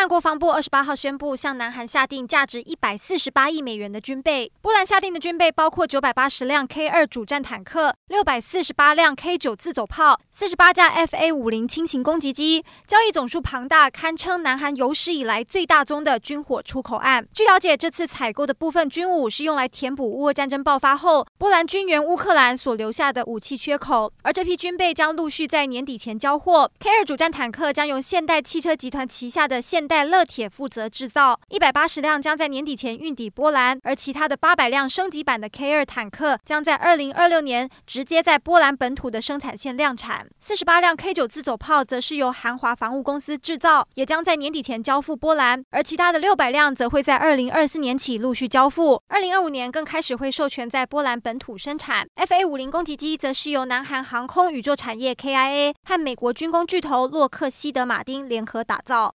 波兰国防部二十八号宣布，向南韩下定价值一百四十八亿美元的军备。波兰下定的军备包括九百八十辆 K 二主战坦克、六百四十八辆 K 九自走炮、四十八架 FA 五零轻型攻击机，交易总数庞大，堪称南韩有史以来最大宗的军火出口案。据了解，这次采购的部分军武是用来填补乌俄战争爆发后波兰军援乌克兰所留下的武器缺口，而这批军备将陆续在年底前交货。K 二主战坦克将由现代汽车集团旗下的现代乐铁负责制造，一百八十辆将在年底前运抵波兰，而其他的八百辆升级版的 K 二坦克将在二零二六年直接在波兰本土的生产线量产。四十八辆 K 九自走炮则是由韩华防务公司制造，也将在年底前交付波兰，而其他的六百辆则会在二零二四年起陆续交付，二零二五年更开始会授权在波兰本土生产。FA 五零攻击机则是由南韩航空宇宙产业 KIA 和美国军工巨头洛克希德马丁联合打造。